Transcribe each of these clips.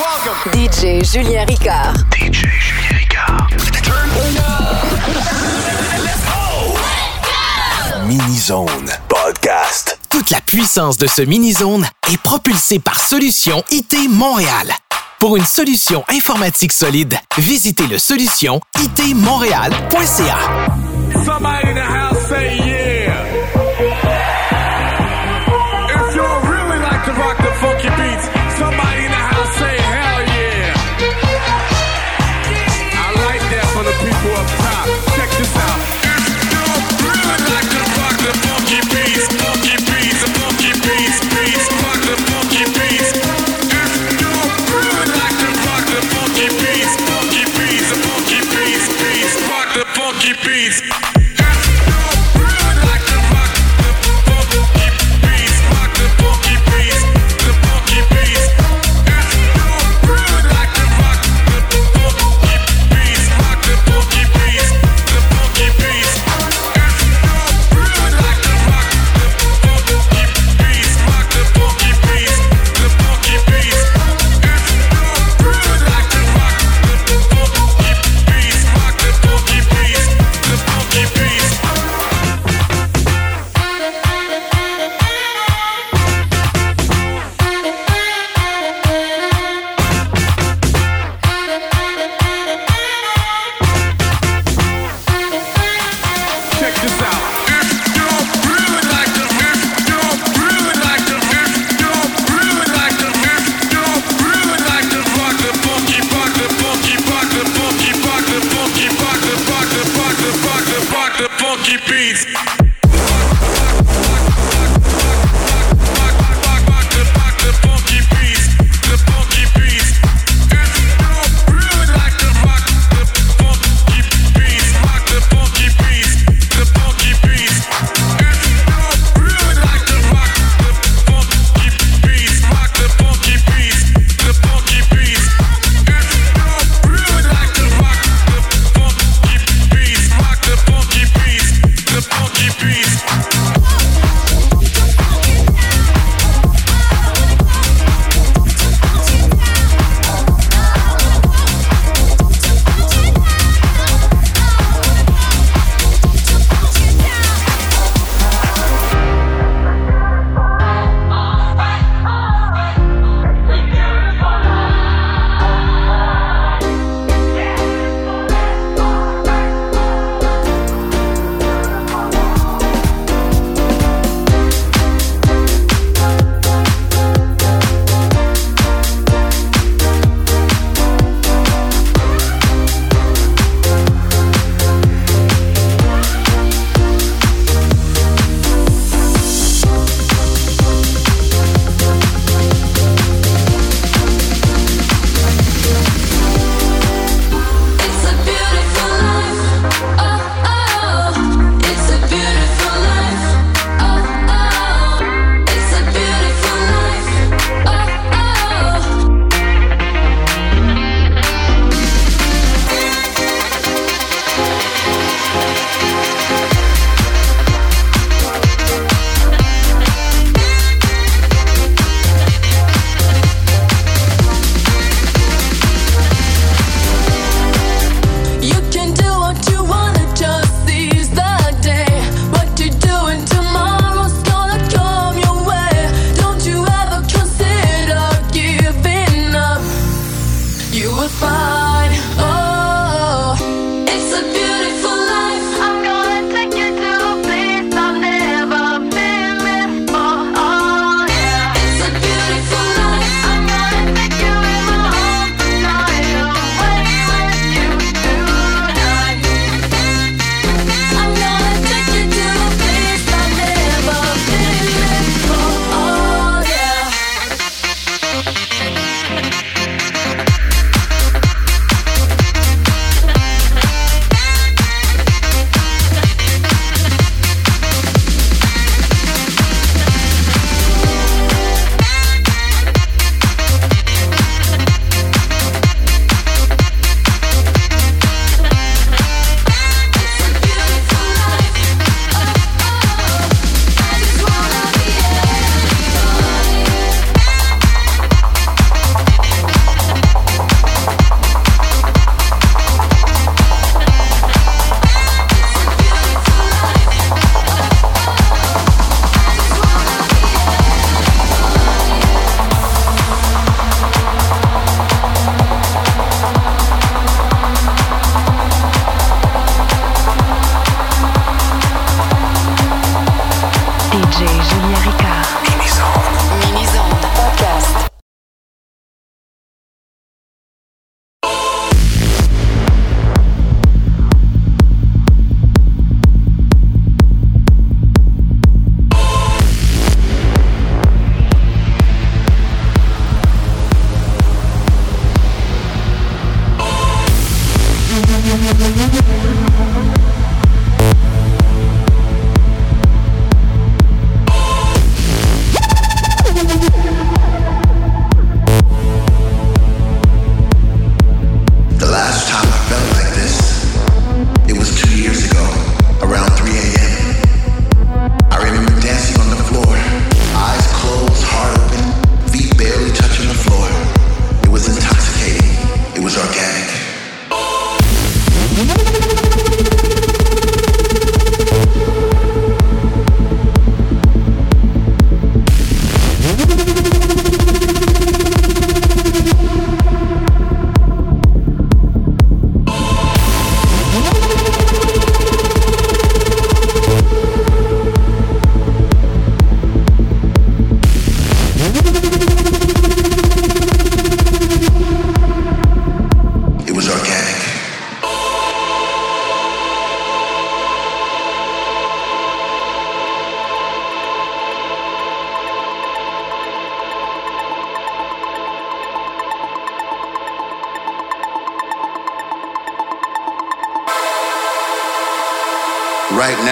welcome. DJ Julien Ricard. DJ Julien Ricard. Mini-Zone Podcast. Toute la puissance de ce mini-zone est propulsée par Solution IT Montréal. Pour une solution informatique solide, visitez le solution itmontréal.ca.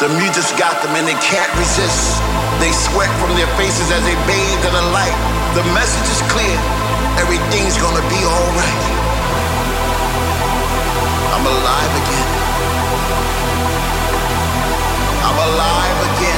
The music's got them and they can't resist. They sweat from their faces as they bathe in the light. The message is clear. Everything's gonna be alright. I'm alive again. I'm alive again.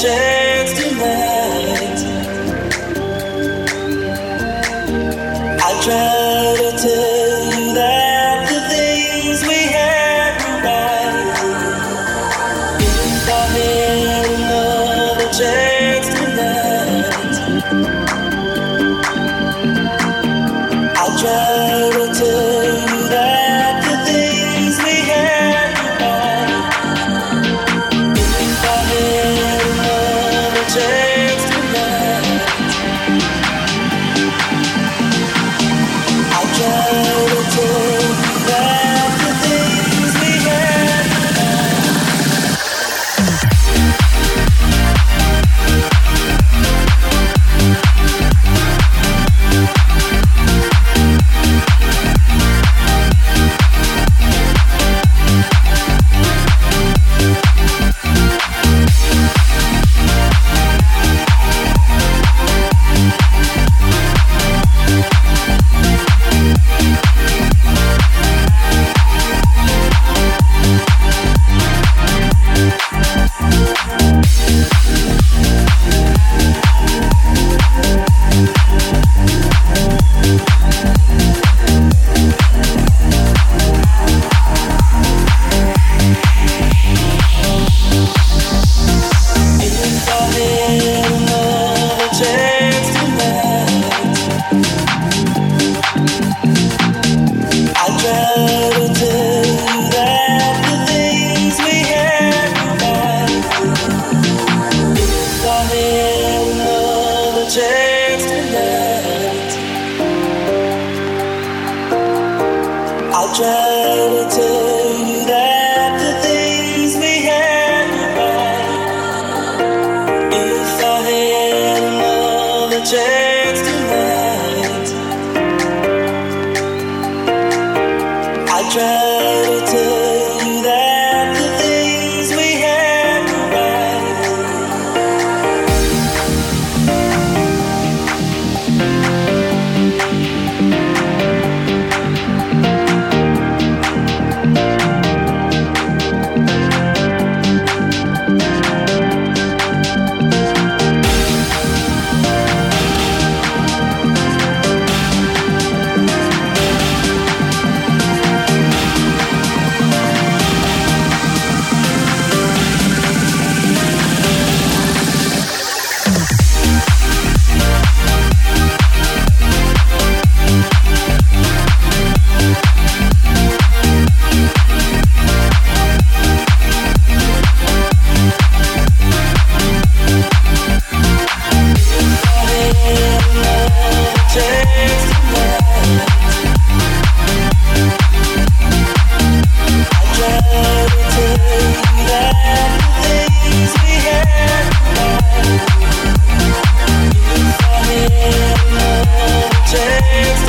제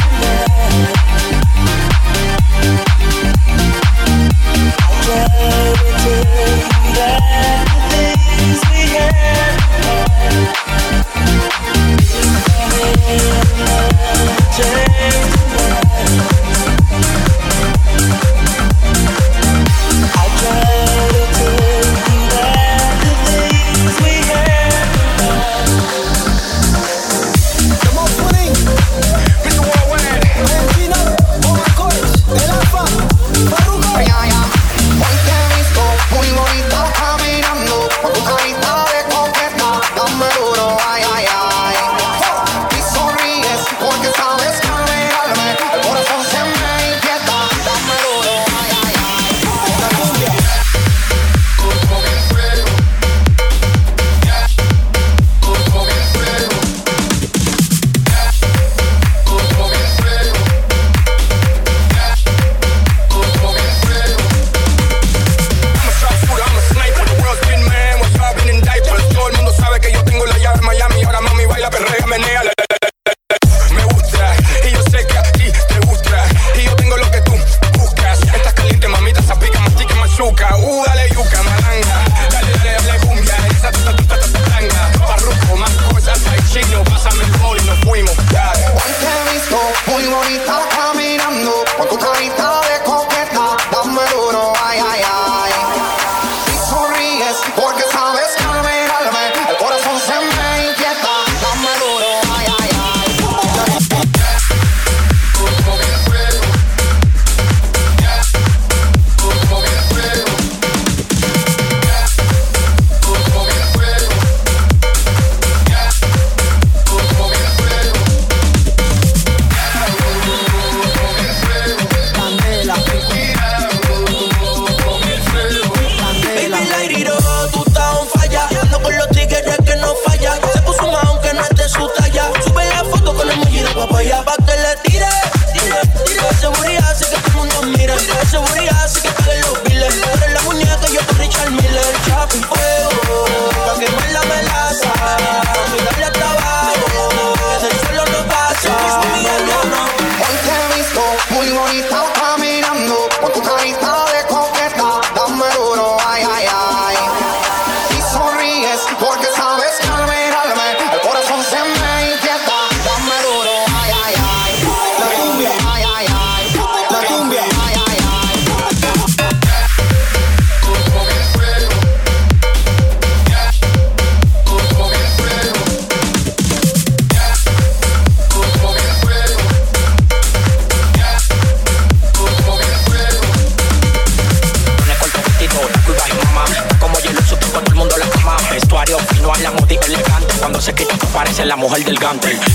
porque le tire, tire, tire. Seguridad hace que todo el mundo mire. Seguridad hace que paguen los biles. Tú eres la muñeca yo soy Richard Miller. Chapi fuego, pa' quemar la melaza. mojar del gante.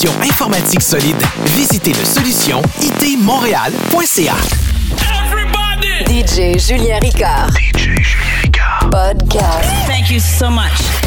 Pour une solution informatique solide, visitez le solution itmontréal.ca. DJ Julien Ricard. DJ Julien Ricard. Podcast. Thank you so much.